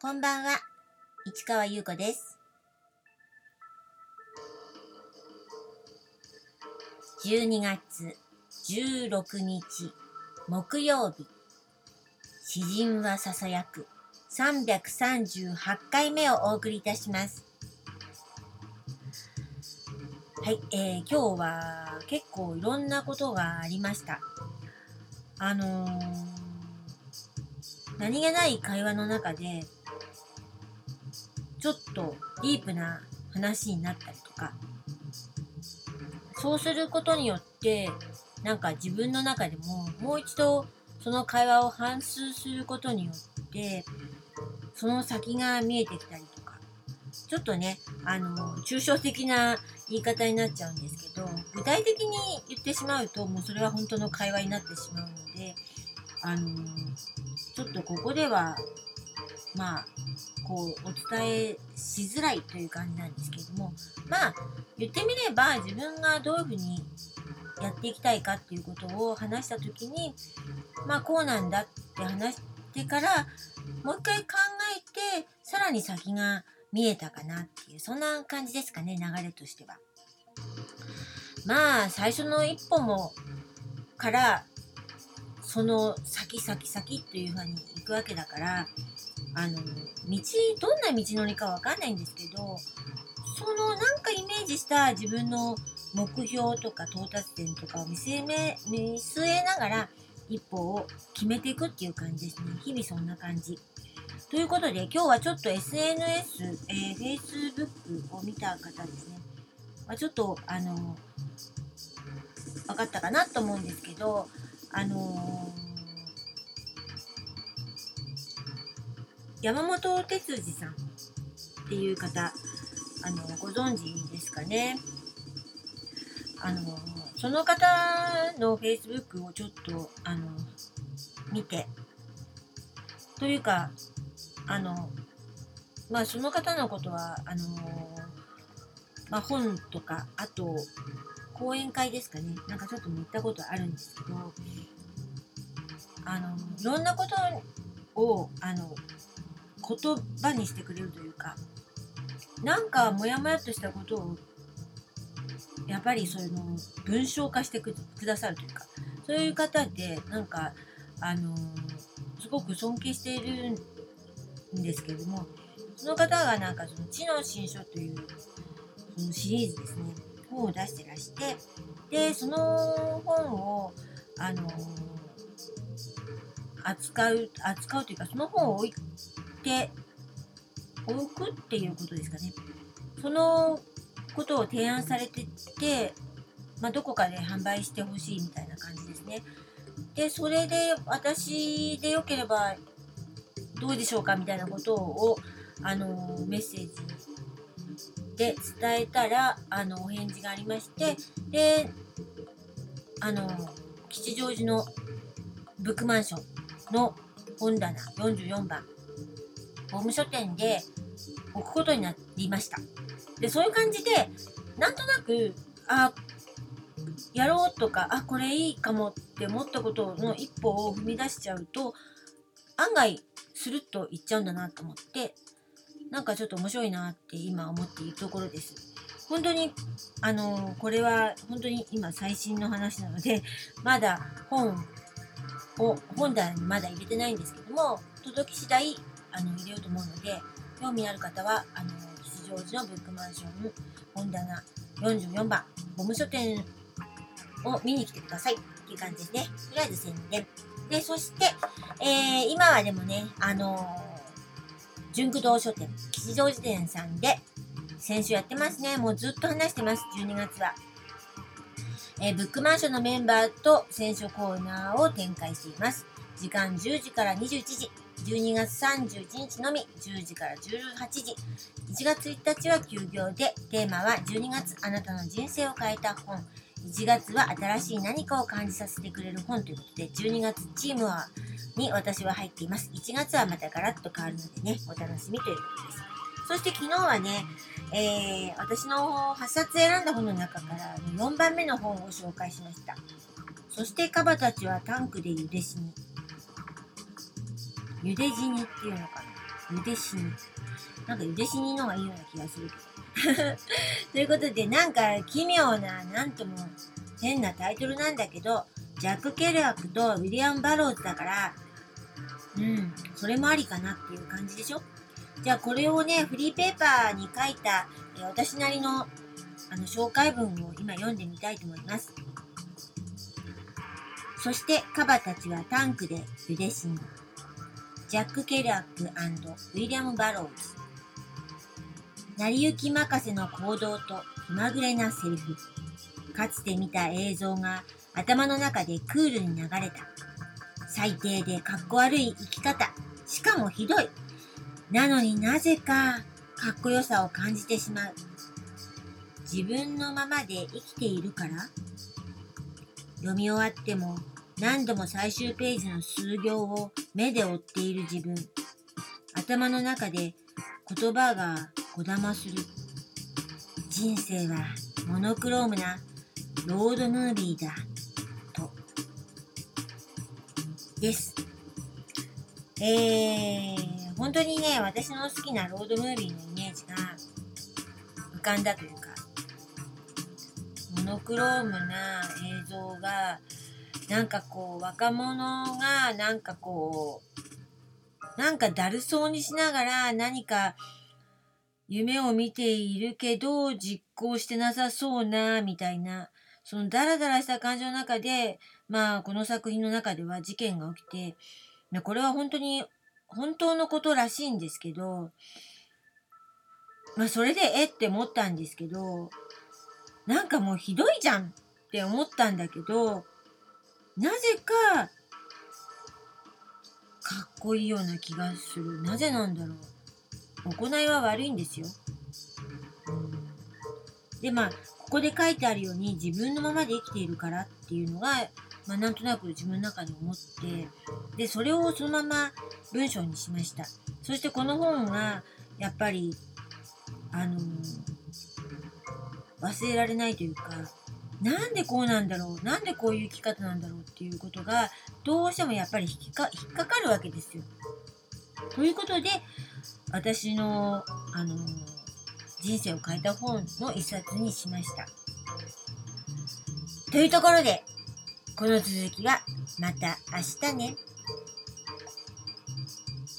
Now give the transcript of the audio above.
こんばんは、市川優子です。12月16日木曜日、詩人はささやく338回目をお送りいたします。はい、えー、今日は結構いろんなことがありました。あのー、何気ない会話の中で、ちょっとディープな話になったりとか、そうすることによって、なんか自分の中でももう一度その会話を反芻することによって、その先が見えてきたりとか、ちょっとね、あの、抽象的な言い方になっちゃうんですけど、具体的に言ってしまうと、もうそれは本当の会話になってしまうので、あの、ちょっとここでは、まあ、こう、お伝えしづらいという感じなんですけれども、まあ、言ってみれば自分がどういうふうにやっていきたいかっていうことを話したときに、まあ、こうなんだって話してから、もう一回考えて、さらに先が見えたかなっていう、そんな感じですかね、流れとしては。まあ、最初の一歩も、から、その先先先っていうふうに行くわけだから、あの、道、どんな道のりかわかんないんですけど、そのなんかイメージした自分の目標とか到達点とかを見据え見据えながら一歩を決めていくっていう感じですね。日々そんな感じ。ということで今日はちょっと SNS、えー、Facebook を見た方ですね。ま、ちょっとあの分かったかなと思うんですけど、あの山本哲司さんっていう方、あの、ご存知ですかね。あの、その方の Facebook をちょっと、あの、見て、というか、あの、まあ、その方のことは、あの、まあ、本とか、あと、講演会ですかね。なんかちょっと見たことあるんですけど、あの、いろんなことを、あの、言葉にしてくれるというか、なんかモヤモヤとしたことをやっぱりその文章化してくださるというかそういう方でなんかあのすごく尊敬しているんですけれどもその方がなんかその知の新書というそのシリーズですね本を出してらしてでその本をあの扱う扱うというかその本を置いて置くっていうことですかね。そのことを提案されてて、まあ、どこかで販売してほしいみたいな感じですね。で、それで私でよければどうでしょうかみたいなことを、あの、メッセージで伝えたら、あの、お返事がありまして、で、あの、吉祥寺のブックマンションの本棚44番、法務書店で置くことになりました。で、そういう感じで、なんとなく、あ、やろうとか、あ、これいいかもって思ったことの一歩を踏み出しちゃうと、案外、スルッといっちゃうんだなと思って、なんかちょっと面白いなって今思っているところです。本当に、あの、これは本当に今最新の話なので、まだ本を、本棚にまだ入れてないんですけども、届き次第、あの、入れようと思うので、興味ある方は、あの、吉祥寺のブックマンション本棚44番、ボム書店を見に来てくださいっていう感じですね。とりあえず宣伝。で、そして、えー、今はでもね、あのー、純駆動書店、吉祥寺店さんで、先週やってますね。もうずっと話してます、12月は。えー、ブックマンションのメンバーと選書コーナーを展開しています。時間10時から21時、12月31日のみ10時から18時1月1日は休業でテーマは12月あなたの人生を変えた本。1月は新しい何かを感じさせてくれる本ということで12月チームはに私は入っています。1月はまたガラッと変わるのでねお楽しみということです。そして昨日はね、えー、私の8冊選んだ本の中から4番目の本を紹介しました。そしてカバたちはタンクで茹で死に茹で死にっていうのかなゆで死に。なんかゆで死にの方がいいような気がするけど。ということで、なんか奇妙な、なんとも変なタイトルなんだけど、ジャック・ケルアクとウィリアム・バローズだから、うん、それもありかなっていう感じでしょ？じゃあこれをね、フリーペーパーに書いた、え私なりのあの紹介文を今読んでみたいと思います。そしてカバたちはタンクで茹で死んジャック・ケルアックウィリアム・バローズ。成り行き任せの行動と気まぐれなセリフ。かつて見た映像が頭の中でクールに流れた。最低でかっこ悪い生き方。しかもひどい。なのになぜかかっこよさを感じてしまう。自分のままで生きているから読み終わっても何度も最終ページの数行を目で追っている自分。頭の中で言葉がこだまする。人生はモノクロームなロードムービーだ。と。です。えー、本当にね、私の好きなロードムービーのイメージが浮かんだというか、モノクロームな映像がなんかこう若者がなんかこうなんかだるそうにしながら何か夢を見ているけど実行してなさそうなみたいなそのダラダラした感じの中でまあこの作品の中では事件が起きてこれは本当に本当のことらしいんですけどまあそれでえって思ったんですけどなんかもうひどいじゃんって思ったんだけどなぜかかっこいいような気がする。なぜなんだろう。行いは悪いんですよ、でまあここで書いてあるように自分のままで生きているからっていうのが、まあ、なんとなく自分の中で思ってでそれをそのまま文章にしました。そしてこの本がやっぱりあの、忘れられないというかなんでこうなんだろうなんでこういう生き方なんだろうっていうことがどうしてもやっぱり引っか引っかかるわけですよ。ということで私の、あの人生を変えた本の一冊にしました。というところでこの続きはまた明日ね。